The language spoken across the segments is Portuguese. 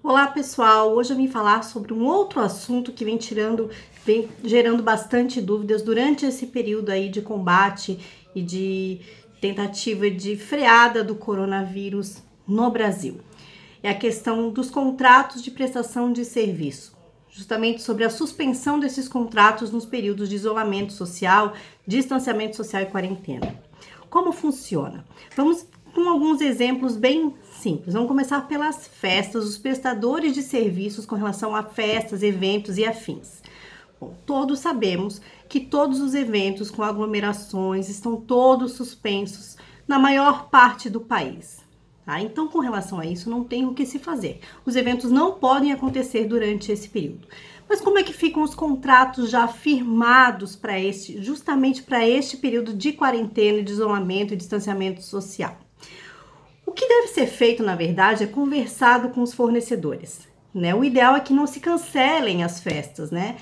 Olá pessoal, hoje eu vim falar sobre um outro assunto que vem tirando, vem gerando bastante dúvidas durante esse período aí de combate e de tentativa de freada do coronavírus no Brasil. É a questão dos contratos de prestação de serviço, justamente sobre a suspensão desses contratos nos períodos de isolamento social, distanciamento social e quarentena. Como funciona? Vamos com alguns exemplos bem simples. Vamos começar pelas festas, os prestadores de serviços com relação a festas, eventos e afins. Bom, todos sabemos que todos os eventos com aglomerações estão todos suspensos na maior parte do país. Tá? Então, com relação a isso, não tem o que se fazer. Os eventos não podem acontecer durante esse período. Mas como é que ficam os contratos já firmados para este, justamente para este período de quarentena, de isolamento e distanciamento social? O que deve ser feito, na verdade, é conversado com os fornecedores. Né? O ideal é que não se cancelem as festas, né?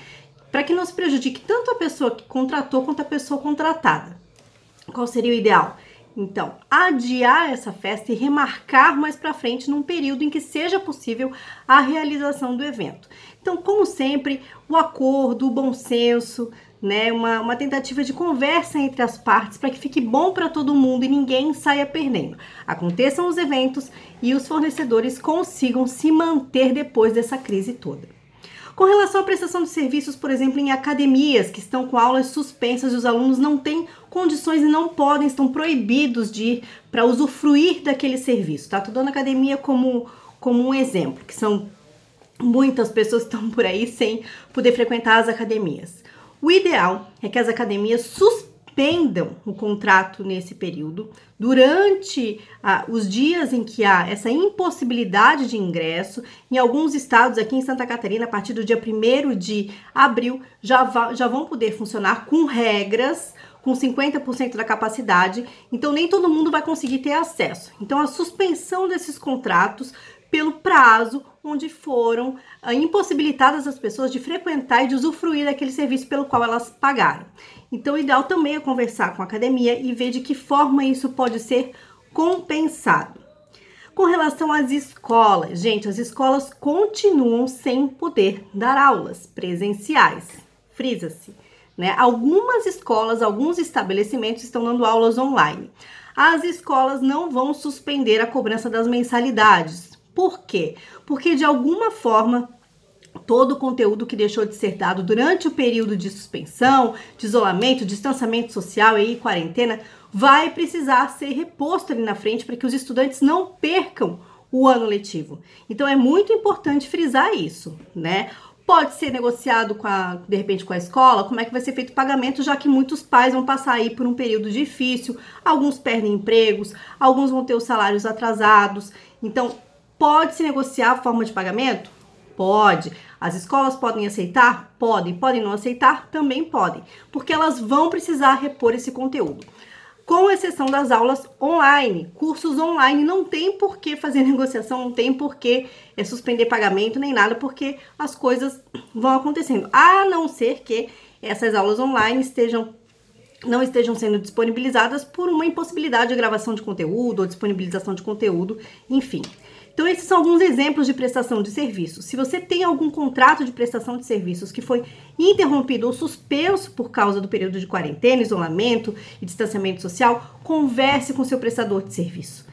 Para que não se prejudique tanto a pessoa que contratou quanto a pessoa contratada. Qual seria o ideal? Então, adiar essa festa e remarcar mais para frente num período em que seja possível a realização do evento. Então, como sempre, o acordo, o bom senso, né, uma, uma tentativa de conversa entre as partes para que fique bom para todo mundo e ninguém saia perdendo. Aconteçam os eventos e os fornecedores consigam se manter depois dessa crise toda. Com relação à prestação de serviços, por exemplo, em academias que estão com aulas suspensas e os alunos não têm condições e não podem, estão proibidos de ir para usufruir daquele serviço, tá? Dando academia como, como um exemplo, que são muitas pessoas que estão por aí sem poder frequentar as academias. O ideal é que as academias suspendam o contrato nesse período, durante ah, os dias em que há essa impossibilidade de ingresso. Em alguns estados, aqui em Santa Catarina, a partir do dia 1 de abril, já, já vão poder funcionar com regras com 50% da capacidade, então nem todo mundo vai conseguir ter acesso. Então a suspensão desses contratos pelo prazo onde foram ah, impossibilitadas as pessoas de frequentar e de usufruir daquele serviço pelo qual elas pagaram. Então, o ideal também é conversar com a academia e ver de que forma isso pode ser compensado. Com relação às escolas, gente, as escolas continuam sem poder dar aulas presenciais. Frisa-se, né? Algumas escolas, alguns estabelecimentos estão dando aulas online. As escolas não vão suspender a cobrança das mensalidades, por quê? Porque de alguma forma todo o conteúdo que deixou de ser dado durante o período de suspensão, de isolamento, distanciamento social e quarentena vai precisar ser reposto ali na frente para que os estudantes não percam o ano letivo. Então é muito importante frisar isso, né? Pode ser negociado com a, de repente com a escola, como é que vai ser feito o pagamento, já que muitos pais vão passar aí por um período difícil, alguns perdem empregos, alguns vão ter os salários atrasados. Então, Pode-se negociar a forma de pagamento? Pode. As escolas podem aceitar? Podem. Podem não aceitar? Também podem. Porque elas vão precisar repor esse conteúdo. Com exceção das aulas online, cursos online não tem por que fazer negociação, não tem por que é, suspender pagamento nem nada, porque as coisas vão acontecendo. A não ser que essas aulas online estejam não estejam sendo disponibilizadas por uma impossibilidade de gravação de conteúdo ou disponibilização de conteúdo, enfim. Então, esses são alguns exemplos de prestação de serviços. Se você tem algum contrato de prestação de serviços que foi interrompido ou suspenso por causa do período de quarentena, isolamento e distanciamento social, converse com seu prestador de serviço.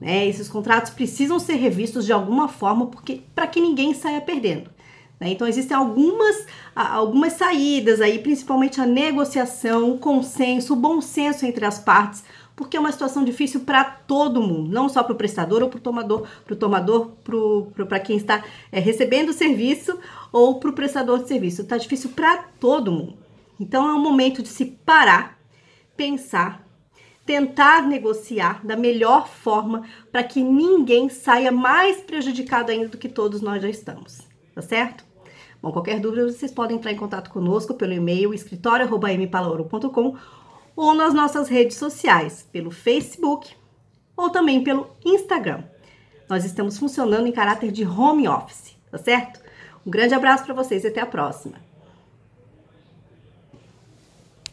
Né? Esses contratos precisam ser revistos de alguma forma porque para que ninguém saia perdendo. Né? Então, existem algumas, algumas saídas aí, principalmente a negociação, o consenso, o bom senso entre as partes, porque é uma situação difícil para todo mundo, não só para o prestador ou para o tomador, para o tomador, para quem está é, recebendo o serviço ou para o prestador de serviço. Está difícil para todo mundo. Então, é um momento de se parar, pensar, tentar negociar da melhor forma para que ninguém saia mais prejudicado ainda do que todos nós já estamos. Tá certo? Bom, qualquer dúvida, vocês podem entrar em contato conosco pelo e-mail escritório.mpalaoro.com ou nas nossas redes sociais, pelo Facebook ou também pelo Instagram. Nós estamos funcionando em caráter de home office, tá certo? Um grande abraço para vocês e até a próxima.